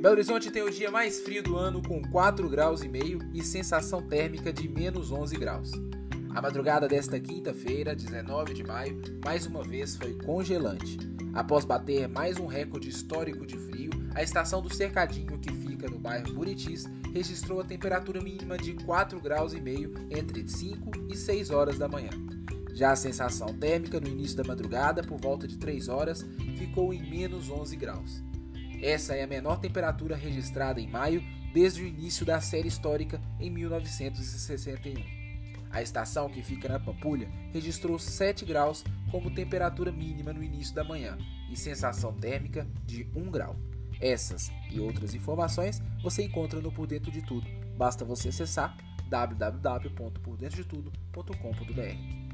Belo Horizonte tem o dia mais frio do ano com 4 graus e meio e sensação térmica de menos 11 graus. A madrugada desta quinta-feira, 19 de maio, mais uma vez foi congelante. Após bater mais um recorde histórico de frio, a estação do Cercadinho, que fica no bairro Buritis, registrou a temperatura mínima de 4 graus e meio entre 5 e 6 horas da manhã. Já a sensação térmica no início da madrugada, por volta de 3 horas, ficou em menos 11 graus. Essa é a menor temperatura registrada em maio desde o início da série histórica em 1961. A estação, que fica na Pampulha, registrou 7 graus como temperatura mínima no início da manhã e sensação térmica de 1 grau. Essas e outras informações você encontra no Por Dentro de Tudo. Basta você acessar www.pordentrodetudo.com.br.